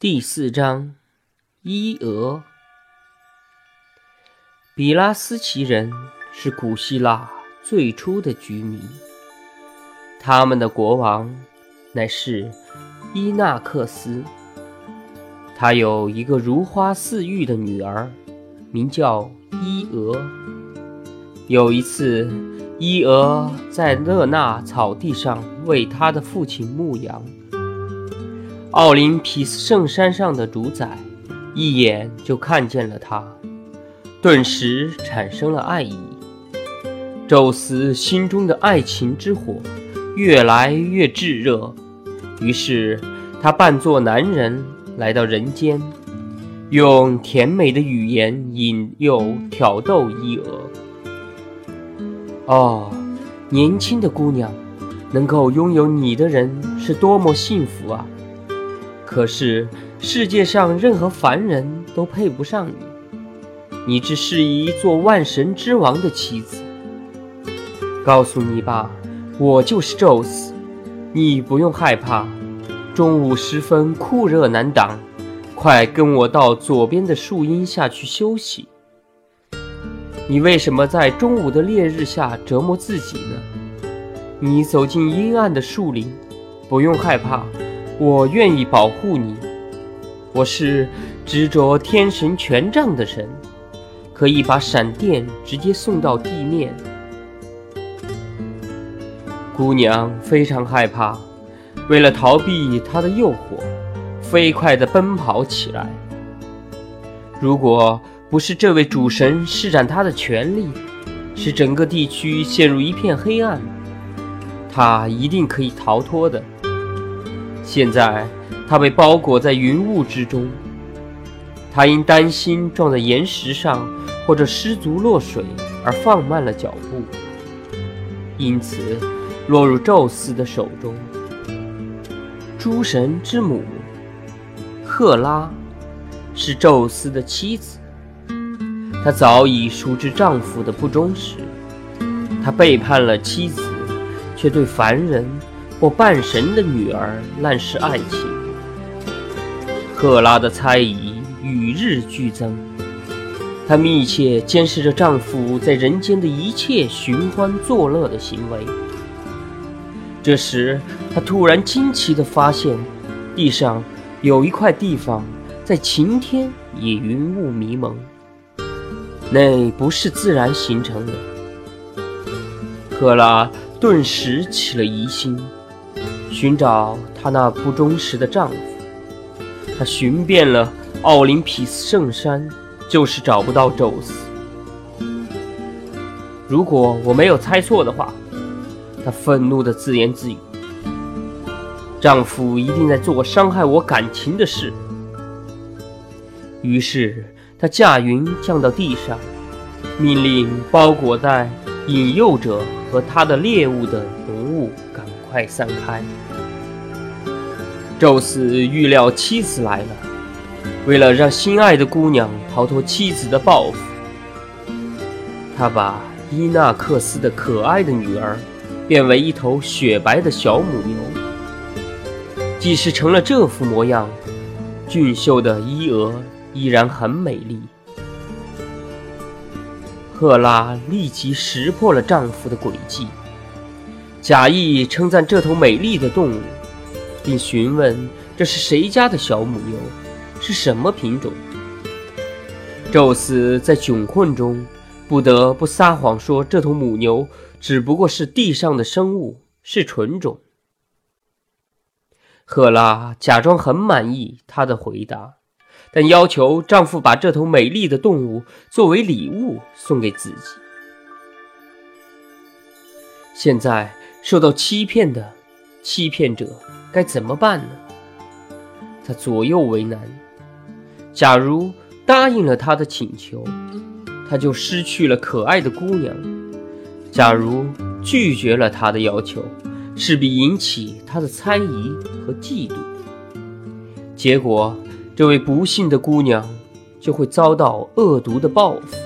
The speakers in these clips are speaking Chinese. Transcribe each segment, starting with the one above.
第四章，伊俄。比拉斯奇人是古希腊最初的居民，他们的国王乃是伊纳克斯。他有一个如花似玉的女儿，名叫伊俄。有一次，伊俄在勒纳草地上为他的父亲牧羊。奥林匹斯圣山上的主宰一眼就看见了他，顿时产生了爱意。宙斯心中的爱情之火越来越炙热，于是他扮作男人来到人间，用甜美的语言引诱挑逗伊娥。哦，年轻的姑娘，能够拥有你的人是多么幸福啊！可是世界上任何凡人都配不上你，你只适宜做万神之王的妻子。告诉你吧，我就是宙斯，你不用害怕。中午时分酷热难挡，快跟我到左边的树荫下去休息。你为什么在中午的烈日下折磨自己呢？你走进阴暗的树林，不用害怕。我愿意保护你，我是执着天神权杖的神，可以把闪电直接送到地面。姑娘非常害怕，为了逃避他的诱惑，飞快地奔跑起来。如果不是这位主神施展他的权力，使整个地区陷入一片黑暗，他一定可以逃脱的。现在，他被包裹在云雾之中。他因担心撞在岩石上或者失足落水而放慢了脚步，因此落入宙斯的手中。诸神之母赫拉是宙斯的妻子，她早已熟知丈夫的不忠实，她背叛了妻子，却对凡人。或半神的女儿滥施爱情，赫拉的猜疑与日俱增。她密切监视着丈夫在人间的一切寻欢作乐的行为。这时，她突然惊奇地发现，地上有一块地方在晴天也云雾迷蒙，那不是自然形成的。赫拉顿时起了疑心。寻找她那不忠实的丈夫，她寻遍了奥林匹斯圣山，就是找不到宙斯。如果我没有猜错的话，她愤怒地自言自语：“丈夫一定在做伤害我感情的事。”于是她驾云降到地上，命令包裹在引诱者和他的猎物的浓雾快散开。宙斯预料妻子来了，为了让心爱的姑娘逃脱妻子的报复，他把伊纳克斯的可爱的女儿变为一头雪白的小母牛。即使成了这副模样，俊秀的伊俄依然很美丽。赫拉立即识破了丈夫的诡计，假意称赞这头美丽的动物。并询问这是谁家的小母牛，是什么品种。宙斯在窘困中不得不撒谎说这头母牛只不过是地上的生物，是纯种。赫拉假装很满意他的回答，但要求丈夫把这头美丽的动物作为礼物送给自己。现在受到欺骗的欺骗者。该怎么办呢？他左右为难。假如答应了他的请求，他就失去了可爱的姑娘；假如拒绝了他的要求，势必引起他的猜疑和嫉妒。结果，这位不幸的姑娘就会遭到恶毒的报复。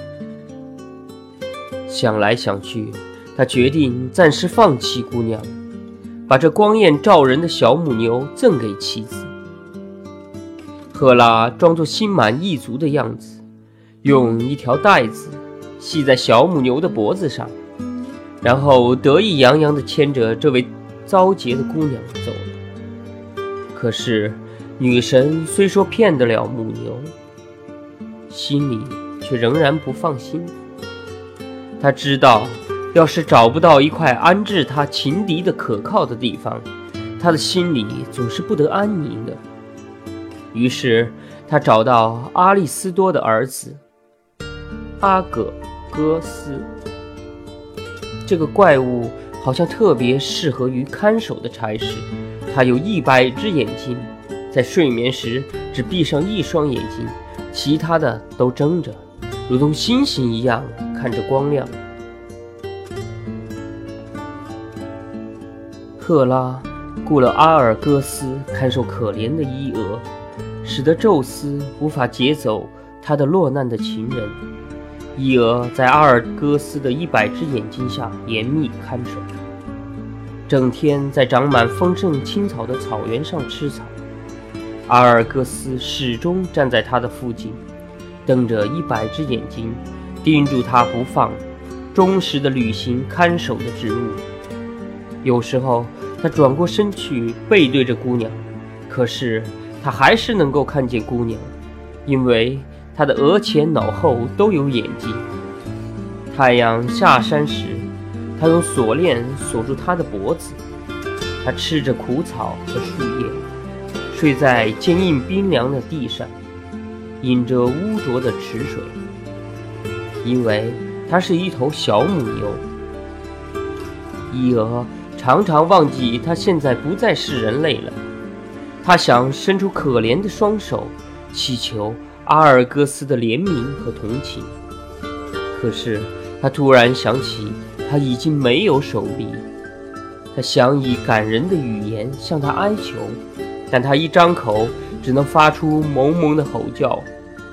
想来想去，他决定暂时放弃姑娘。把这光艳照人的小母牛赠给妻子。赫拉装作心满意足的样子，用一条带子系在小母牛的脖子上，然后得意洋洋地牵着这位遭劫的姑娘走了。可是，女神虽说骗得了母牛，心里却仍然不放心。她知道，要是找不到一块安置他情敌的可靠的地方，他的心里总是不得安宁的。于是，他找到阿利斯多的儿子阿葛戈斯。这个怪物好像特别适合于看守的差事。他有一百只眼睛，在睡眠时只闭上一双眼睛，其他的都睁着，如同星星一样看着光亮。赫拉雇了阿尔戈斯看守可怜的伊俄。使得宙斯无法劫走他的落难的情人。伊俄在阿尔戈斯的一百只眼睛下严密看守，整天在长满丰盛青草的草原上吃草。阿尔戈斯始终站在他的附近，瞪着一百只眼睛，盯住他不放，忠实地履行看守的职务。有时候他转过身去背对着姑娘，可是。他还是能够看见姑娘，因为他的额前、脑后都有眼睛。太阳下山时，他用锁链锁住她的脖子。他吃着苦草和树叶，睡在坚硬冰凉的地上，饮着污浊的池水，因为他是一头小母牛。伊俄常常忘记他现在不再是人类了。他想伸出可怜的双手，祈求阿尔戈斯的怜悯和同情。可是他突然想起，他已经没有手臂。他想以感人的语言向他哀求，但他一张口，只能发出蒙蒙的吼叫，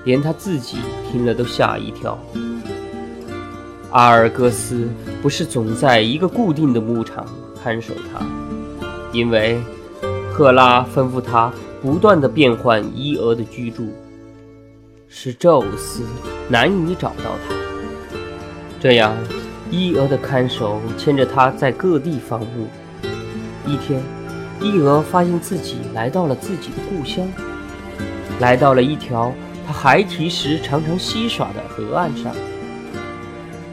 连他自己听了都吓一跳。阿尔戈斯不是总在一个固定的牧场看守他，因为。赫拉吩咐他不断的变换伊俄的居住，使宙斯难以找到他。这样，伊俄的看守牵着他在各地放牧。一天，伊俄发现自己来到了自己的故乡，来到了一条他孩提时常常嬉耍的河岸上。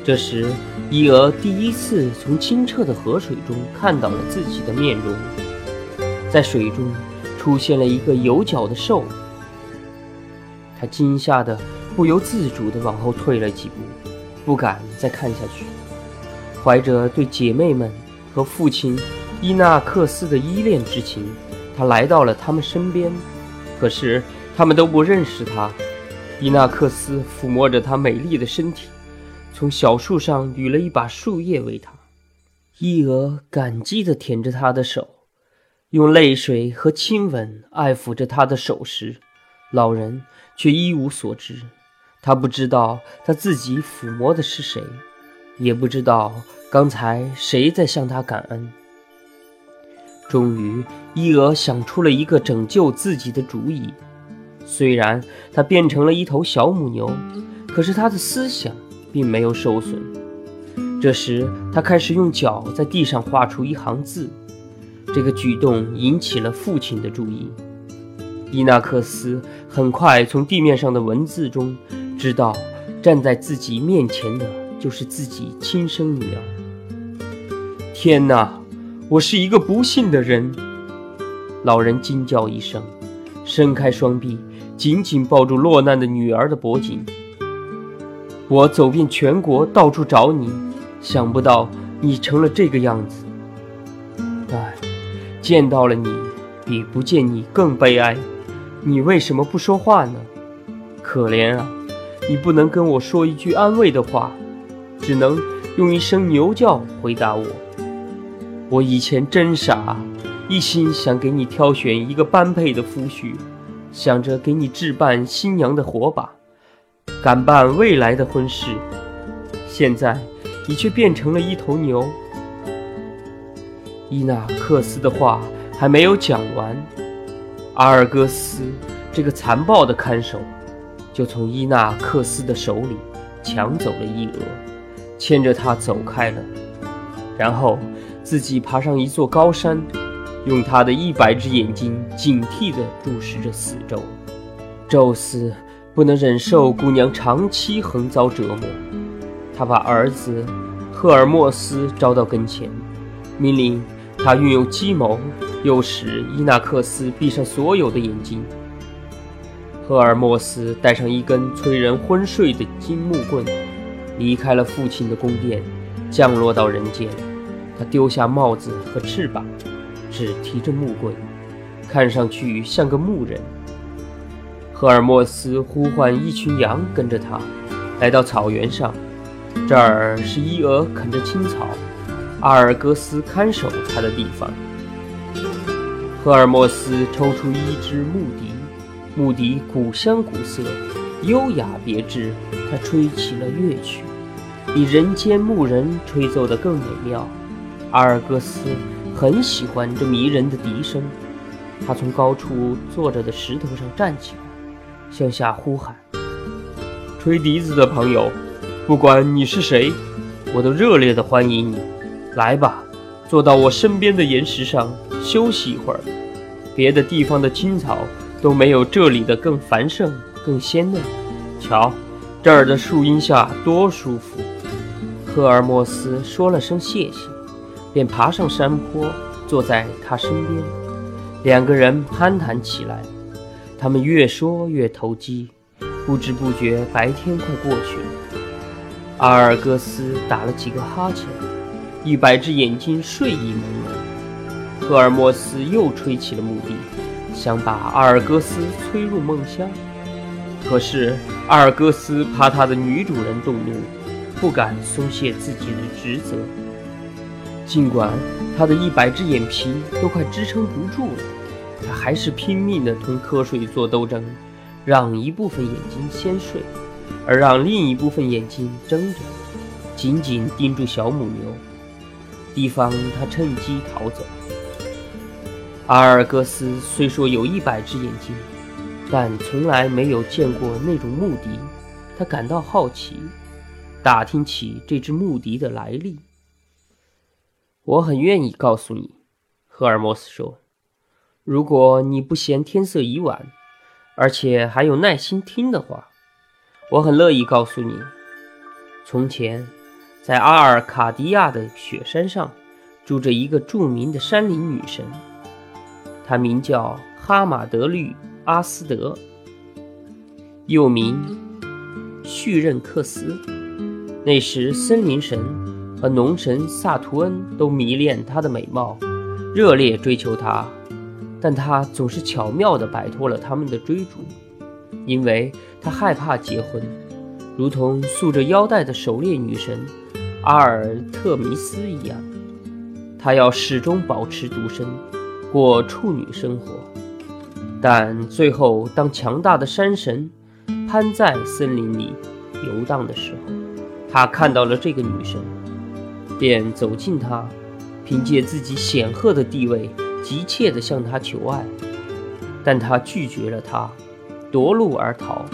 这时，伊娥第一次从清澈的河水中看到了自己的面容。在水中出现了一个有角的兽，他惊吓得不由自主地往后退了几步，不敢再看下去。怀着对姐妹们和父亲伊纳克斯的依恋之情，他来到了他们身边。可是他们都不认识他。伊纳克斯抚摸着他美丽的身体，从小树上捋了一把树叶喂他。伊娥感激地舔着他的手。用泪水和亲吻爱抚着他的手时，老人却一无所知。他不知道他自己抚摸的是谁，也不知道刚才谁在向他感恩。终于，伊娥想出了一个拯救自己的主意。虽然他变成了一头小母牛，可是他的思想并没有受损。这时，他开始用脚在地上画出一行字。这个举动引起了父亲的注意。伊纳克斯很快从地面上的文字中知道，站在自己面前的就是自己亲生女儿。天哪，我是一个不幸的人！老人惊叫一声，伸开双臂，紧紧抱住落难的女儿的脖颈。我走遍全国，到处找你，想不到你成了这个样子。唉见到了你，比不见你更悲哀。你为什么不说话呢？可怜啊，你不能跟我说一句安慰的话，只能用一声牛叫回答我。我以前真傻，一心想给你挑选一个般配的夫婿，想着给你置办新娘的火把，赶办未来的婚事。现在，你却变成了一头牛。伊纳克斯的话还没有讲完，阿尔戈斯这个残暴的看守就从伊纳克斯的手里抢走了伊俄，牵着他走开了，然后自己爬上一座高山，用他的一百只眼睛警惕地注视着四周。宙斯不能忍受姑娘长期横遭折磨，他把儿子赫尔墨斯招到跟前，命令他运用计谋，诱使伊纳克斯闭上所有的眼睛。赫尔墨斯带上一根催人昏睡的金木棍，离开了父亲的宫殿，降落到人间。他丢下帽子和翅膀，只提着木棍，看上去像个牧人。赫尔墨斯呼唤一群羊跟着他，来到草原上。这儿是伊俄啃着青草，阿尔戈斯看守他的地方。赫尔墨斯抽出一支木笛，木笛古香古色，优雅别致。他吹起了乐曲，比人间牧人吹奏的更美妙。阿尔戈斯很喜欢这迷人的笛声。他从高处坐着的石头上站起来。向下呼喊：“吹笛子的朋友，不管你是谁，我都热烈地欢迎你。来吧，坐到我身边的岩石上休息一会儿。别的地方的青草都没有这里的更繁盛、更鲜嫩。瞧，这儿的树荫下多舒服。”赫尔墨斯说了声谢谢，便爬上山坡，坐在他身边。两个人攀谈起来。他们越说越投机，不知不觉白天快过去了。阿尔戈斯打了几个哈欠，一百只眼睛睡意朦胧。赫尔墨斯又吹起了木笛，想把阿尔戈斯催入梦乡。可是阿尔戈斯怕他的女主人动怒，不敢松懈自己的职责。尽管他的一百只眼皮都快支撑不住了。他还是拼命地同瞌睡做斗争，让一部分眼睛先睡，而让另一部分眼睛睁着，紧紧盯住小母牛，提防它趁机逃走。阿尔戈斯虽说有一百只眼睛，但从来没有见过那种牧笛，他感到好奇，打听起这只牧笛的来历。我很愿意告诉你，赫尔墨斯说。如果你不嫌天色已晚，而且还有耐心听的话，我很乐意告诉你：从前，在阿尔卡迪亚的雪山上，住着一个著名的山林女神，她名叫哈马德律阿斯德，又名叙任克斯。那时，森林神和农神萨图恩都迷恋她的美貌，热烈追求她。但他总是巧妙地摆脱了他们的追逐，因为他害怕结婚，如同束着腰带的狩猎女神阿尔特弥斯一样。他要始终保持独身，过处女生活。但最后，当强大的山神攀在森林里游荡的时候，他看到了这个女神，便走近她，凭借自己显赫的地位。急切地向他求爱，但他拒绝了他，夺路而逃。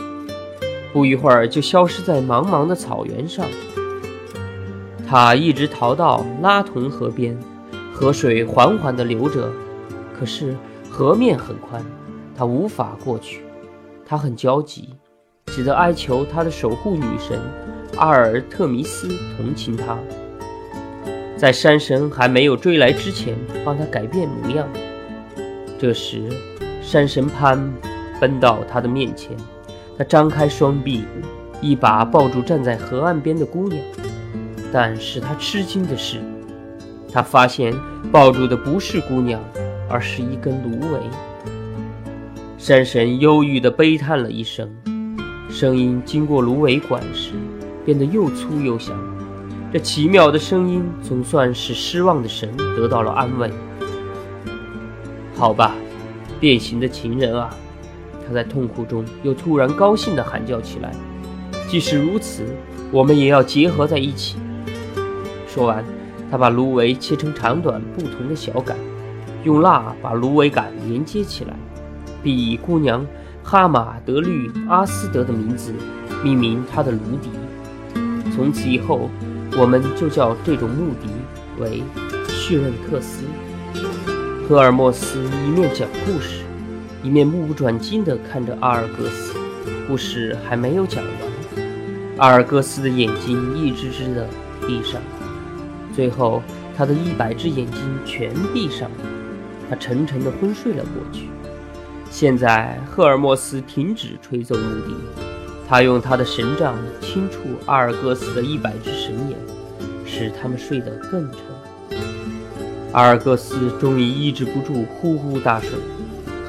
不一会儿，就消失在茫茫的草原上。他一直逃到拉同河边，河水缓缓地流着，可是河面很宽，他无法过去。他很焦急，只得哀求他的守护女神阿尔特弥斯同情他。在山神还没有追来之前，帮他改变模样。这时，山神潘奔到他的面前，他张开双臂，一把抱住站在河岸边的姑娘。但使他吃惊的是，他发现抱住的不是姑娘，而是一根芦苇。山神忧郁地悲叹了一声，声音经过芦苇管时，变得又粗又响。这奇妙的声音总算使失望的神得到了安慰。好吧，变形的情人啊！他在痛苦中又突然高兴地喊叫起来。即使如此，我们也要结合在一起。说完，他把芦苇切成长短不同的小杆，用蜡把芦苇杆连接起来，并以姑娘哈马德律阿斯德的名字命名他的芦笛。从此以后，我们就叫这种穆迪为叙任克斯。赫尔墨斯一面讲故事，一面目不转睛地看着阿尔戈斯。故事还没有讲完，阿尔戈斯的眼睛一只只地闭上，最后他的一百只眼睛全闭上了，他沉沉地昏睡了过去。现在，赫尔墨斯停止吹奏木笛，他用他的神杖轻触阿尔戈斯的一百只神眼，使他们睡得更沉。阿尔戈斯终于抑制不住呼呼大睡，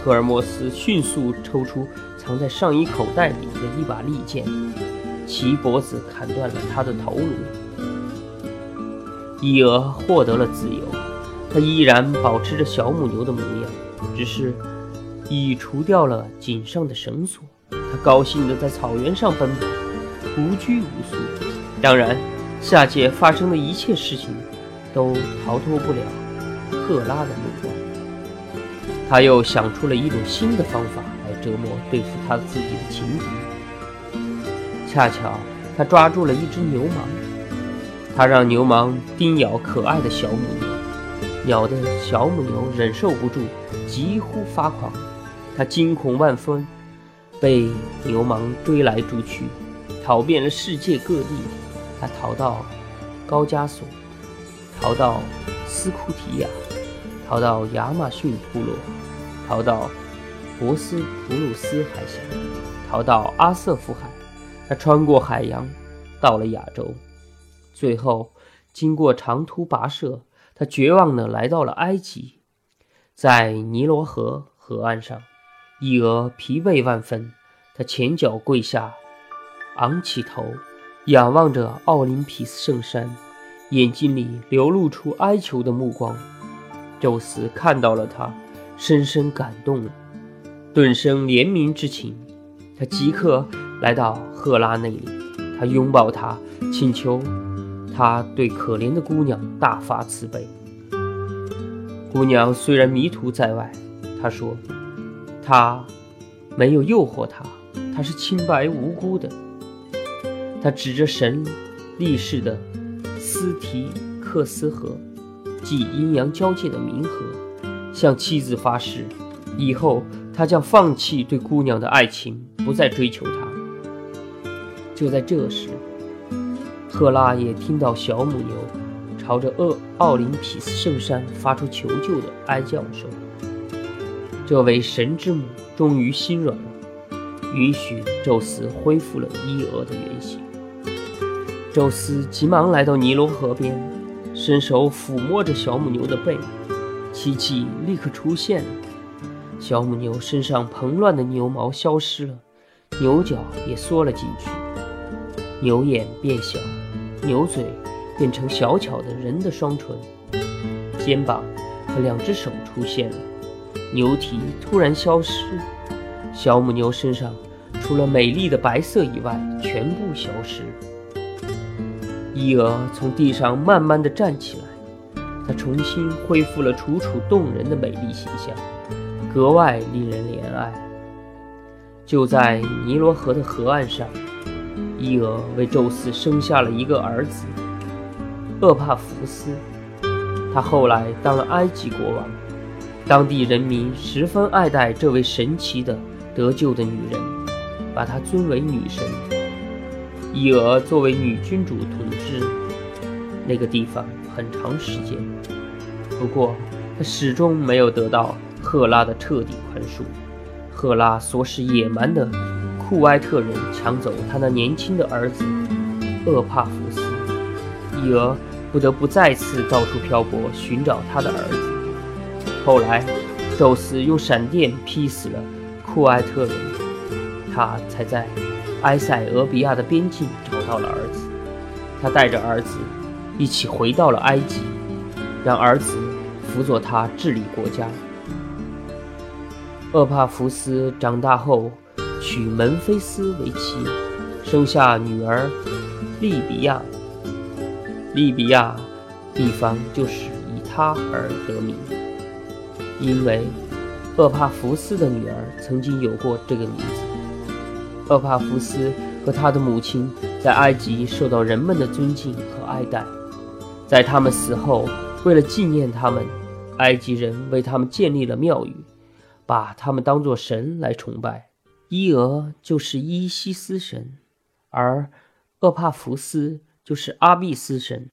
赫尔墨斯迅速抽出藏在上衣口袋里的一把利剑，其脖子砍断了他的头颅。伊俄获得了自由，他依然保持着小母牛的模样，只是。已除掉了颈上的绳索，他高兴地在草原上奔跑，无拘无束。当然，下界发生的一切事情都逃脱不了赫拉的目光。他又想出了一种新的方法来折磨对付他自己的情敌。恰巧他抓住了一只牛虻，他让牛虻叮咬可爱的小母牛，咬得小母牛忍受不住，几乎发狂。他惊恐万分，被牛氓追来追去，逃遍了世界各地。他逃到高加索，逃到斯库提亚，逃到亚马逊部落，逃到博斯普鲁斯海峡，逃到阿瑟夫海。他穿过海洋，到了亚洲，最后经过长途跋涉，他绝望地来到了埃及，在尼罗河河岸上。伊娥疲惫万分，他前脚跪下，昂起头，仰望着奥林匹斯圣山，眼睛里流露出哀求的目光。宙斯看到了他，深深感动了，顿生怜悯之情。他即刻来到赫拉那里，他拥抱她，请求她对可怜的姑娘大发慈悲。姑娘虽然迷途在外，她说。他没有诱惑他，他是清白无辜的。他指着神立誓的斯提克斯河，即阴阳交界的冥河，向妻子发誓，以后他将放弃对姑娘的爱情，不再追求她。就在这时，赫拉也听到小母牛朝着厄奥林匹斯圣山发出求救的哀叫声。这位神之母终于心软了，允许宙斯恢复了伊俄的原形。宙斯急忙来到尼罗河边，伸手抚摸着小母牛的背，奇迹立刻出现了：小母牛身上蓬乱的牛毛消失了，牛角也缩了进去，牛眼变小，牛嘴变成小巧的人的双唇，肩膀和两只手出现了。牛蹄突然消失，小母牛身上除了美丽的白色以外，全部消失。伊俄从地上慢慢地站起来，她重新恢复了楚楚动人的美丽形象，格外令人怜爱。就在尼罗河的河岸上，伊俄为宙斯生下了一个儿子厄帕福斯，他后来当了埃及国王。当地人民十分爱戴这位神奇的得救的女人，把她尊为女神。伊俄作为女君主统治那个地方很长时间，不过她始终没有得到赫拉的彻底宽恕。赫拉唆使野蛮的库埃特人抢走她那年轻的儿子厄帕福斯，伊俄不得不再次到处漂泊寻找他的儿子。后来，宙斯用闪电劈死了库埃特人，他才在埃塞俄比亚的边境找到了儿子。他带着儿子一起回到了埃及，让儿子辅佐他治理国家。厄帕福斯长大后娶门菲斯为妻，生下女儿利比亚。利比亚地方就是以他而得名。因为厄帕福斯的女儿曾经有过这个名字。厄帕福斯和他的母亲在埃及受到人们的尊敬和爱戴，在他们死后，为了纪念他们，埃及人为他们建立了庙宇，把他们当作神来崇拜。伊俄就是伊西斯神，而厄帕福斯就是阿庇斯神。